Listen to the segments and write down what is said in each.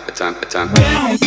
time, a time, a time.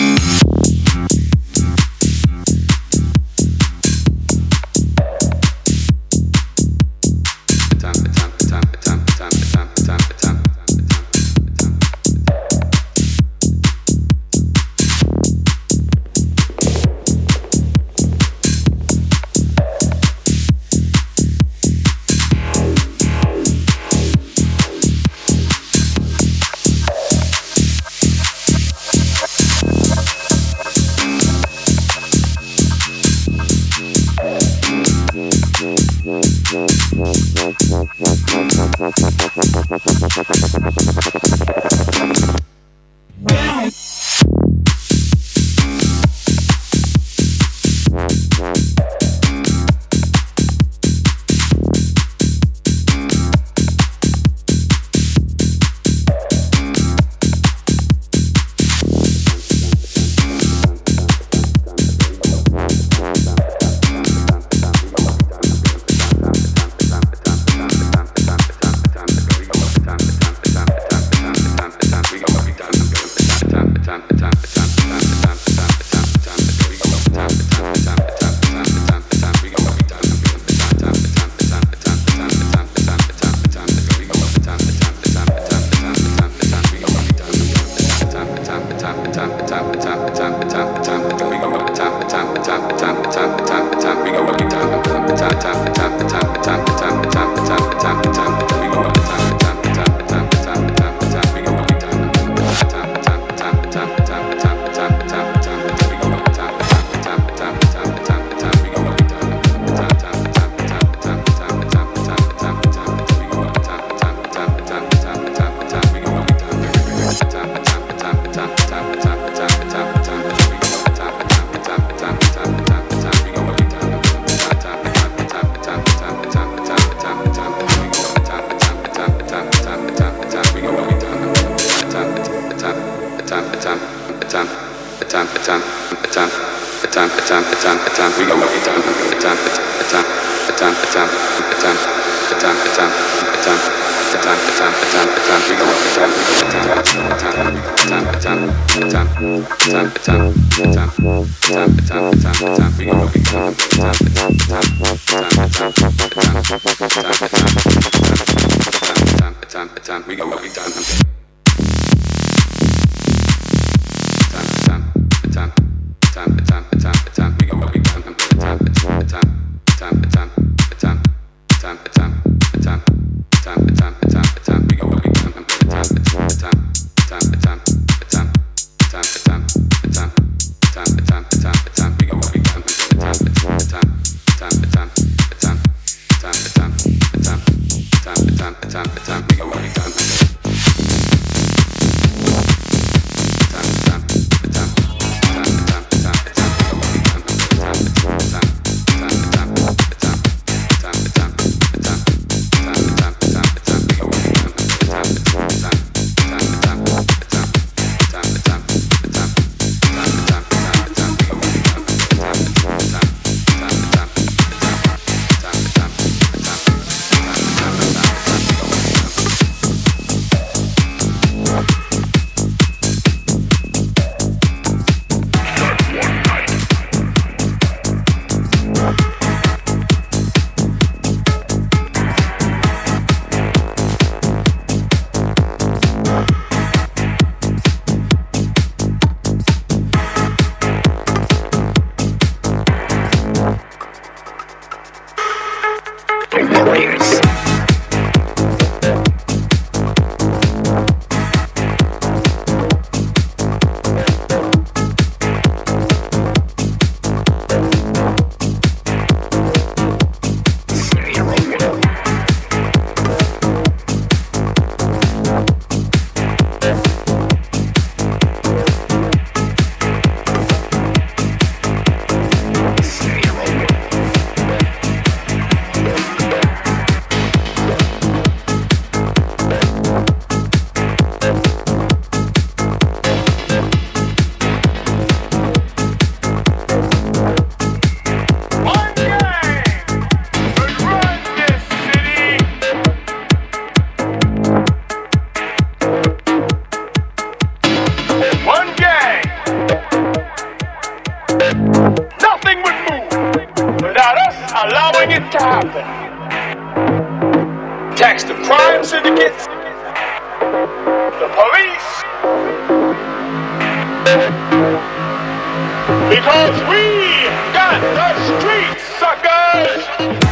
Because we got the streets, suckers!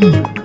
Mm-hmm.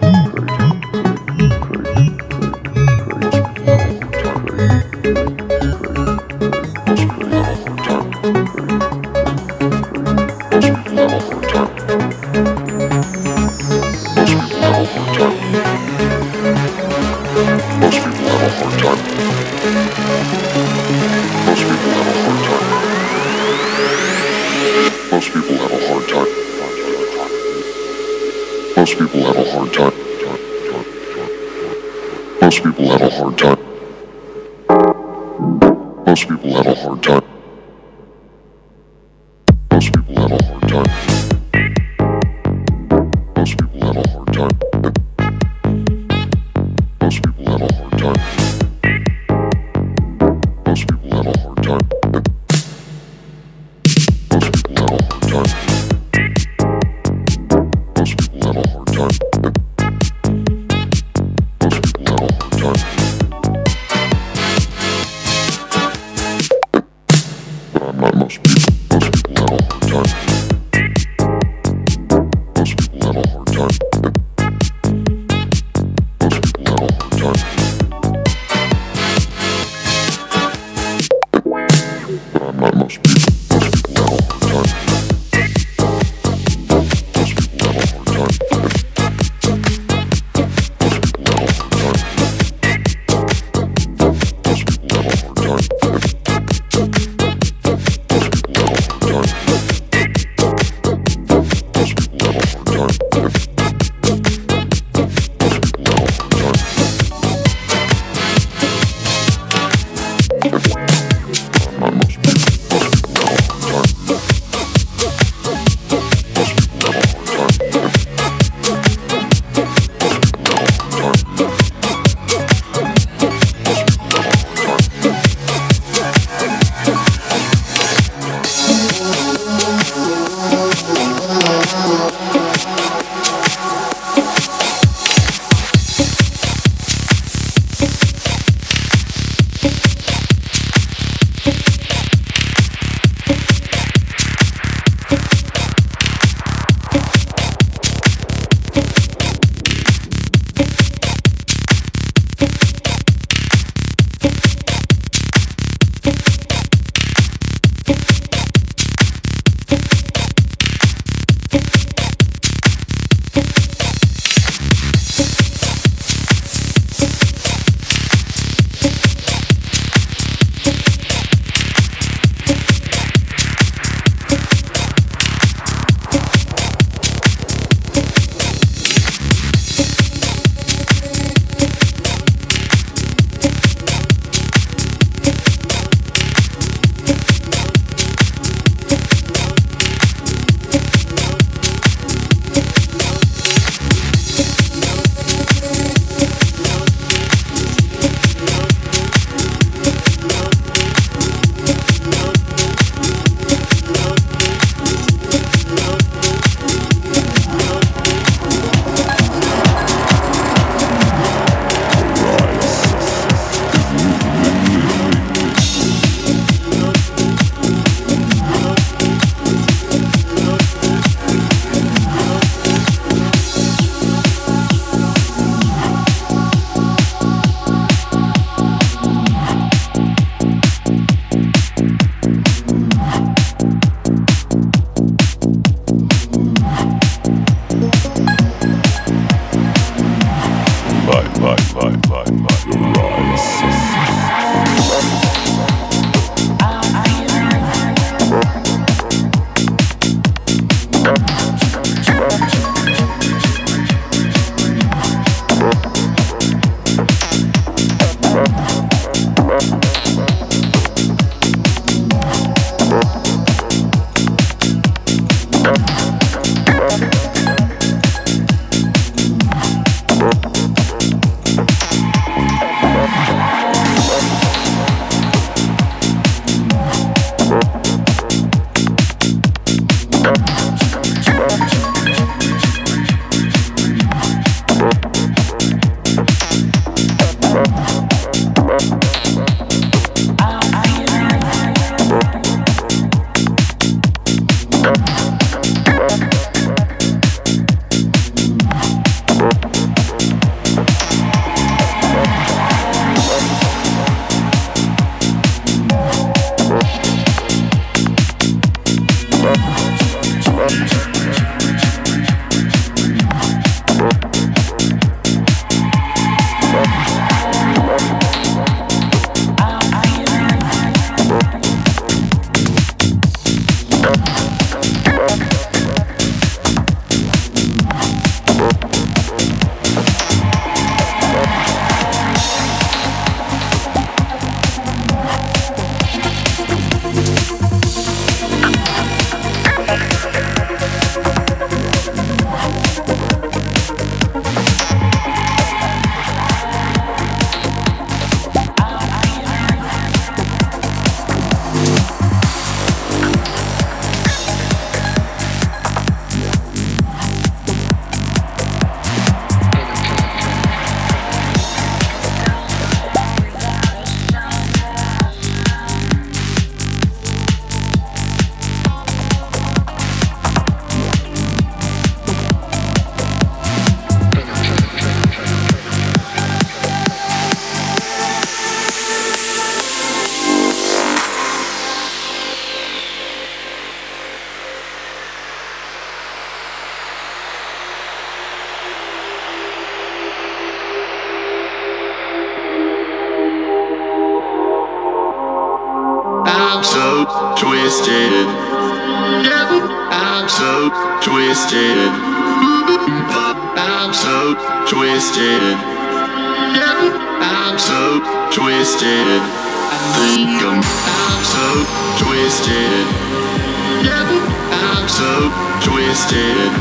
Twisted.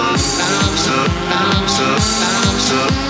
I'm so, I'm so, I'm so.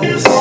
this.